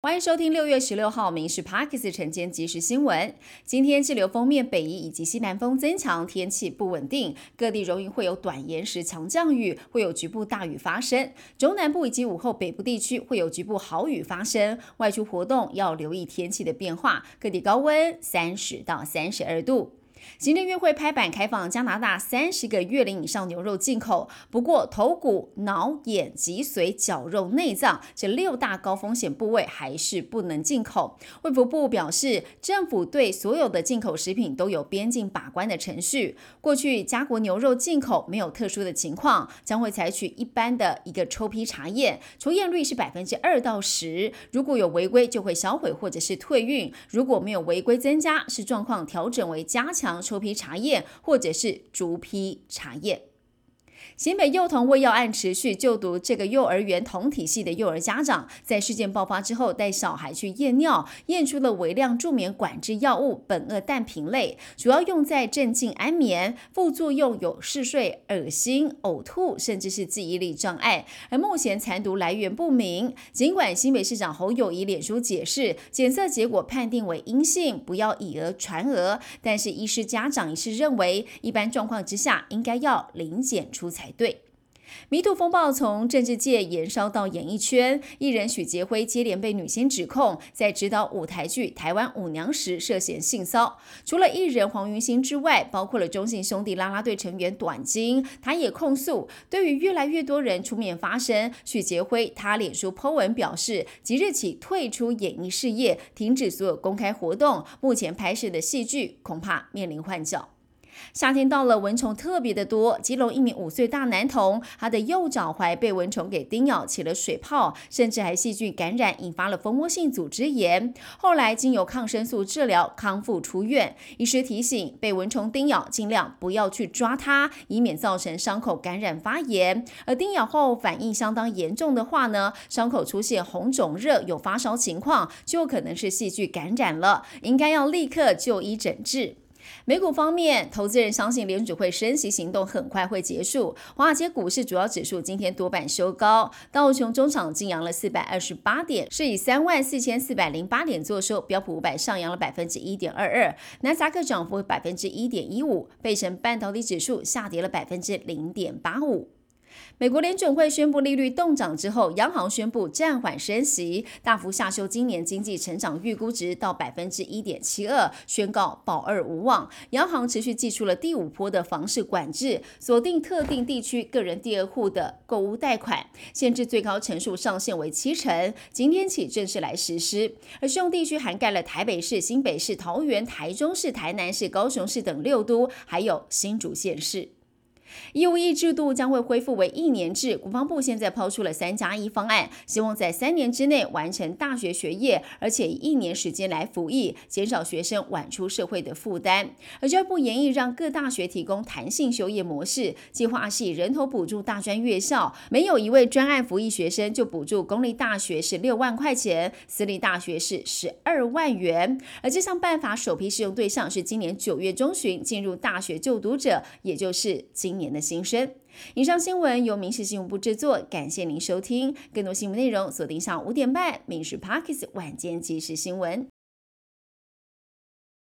欢迎收听六月十六号《民事 Parkes》晨间即时新闻。今天气流锋面北移以及西南风增强，天气不稳定，各地容易会有短延时强降雨，会有局部大雨发生。中南部以及午后北部地区会有局部豪雨发生，外出活动要留意天气的变化。各地高温三十到三十二度。行政院会拍板开放加拿大三十个月龄以上牛肉进口，不过头骨、脑、眼、脊髓、绞肉、内脏这六大高风险部位还是不能进口。卫福部表示，政府对所有的进口食品都有边境把关的程序。过去加国牛肉进口没有特殊的情况，将会采取一般的一个抽批查验，抽验率是百分之二到十。如果有违规，就会销毁或者是退运；如果没有违规增加，视状况调整为加强。抽批茶叶，或者是逐批茶叶。新北幼童喂药案持续，就读这个幼儿园同体系的幼儿家长，在事件爆发之后，带小孩去验尿，验出了微量助眠管制药物苯二氮平类，主要用在镇静安眠，副作用有嗜睡、恶心、呕吐，甚至是记忆力障碍。而目前残毒来源不明。尽管新北市长侯友谊脸书解释，检测结果判定为阴性，不要以讹传讹，但是医师家长也是认为，一般状况之下，应该要零检出才。对。迷途风暴从政治界延烧到演艺圈，艺人许杰辉接连被女星指控在指导舞台剧《台湾舞娘》时涉嫌性骚除了艺人黄云星之外，包括了中信兄弟啦啦队成员短金，他也控诉。对于越来越多人出面发声，许杰辉他脸书 po 文表示，即日起退出演艺事业，停止所有公开活动，目前拍摄的戏剧恐怕面临换角。夏天到了，蚊虫特别的多。基隆一名五岁大男童，他的右脚踝被蚊虫给叮咬起了水泡，甚至还细菌感染，引发了蜂窝性组织炎。后来经由抗生素治疗，康复出院。医师提醒，被蚊虫叮咬尽量不要去抓它，以免造成伤口感染发炎。而叮咬后反应相当严重的话呢，伤口出现红肿热，有发烧情况，就可能是细菌感染了，应该要立刻就医诊治。美股方面，投资人相信联储会升息行动很快会结束。华尔街股市主要指数今天多半收高，道琼中场净扬了四百二十八点，是以三万四千四百零八点作收。标普五百上扬了百分之一点二二，纳斯达克涨幅百分之一点一五，费城半导体指数下跌了百分之零点八五。美国联准会宣布利率动涨之后，央行宣布暂缓升息，大幅下修今年经济成长预估值到百分之一点七二，宣告保二无望。央行持续祭出了第五波的房市管制，锁定特定地区个人第二户的购物贷款，限制最高成数上限为七成，今天起正式来实施。而适用地区涵盖了台北市、新北市、桃园、台中市、台南市、高雄市等六都，还有新竹县市。义务役制度将会恢复为一年制，国防部现在抛出了三加一方案，希望在三年之内完成大学学业，而且以一年时间来服役，减少学生晚出社会的负担。而教育部研议让各大学提供弹性休业模式，计划是以人头补助大专院校，没有一位专案服役学生就补助公立大学是六万块钱，私立大学是十二万元。而这项办法首批适用对象是今年九月中旬进入大学就读者，也就是今年。的心声。以上新闻由民事新闻部制作，感谢您收听。更多新闻内容锁定上五点半《民事 Parkes 晚间即时新闻》。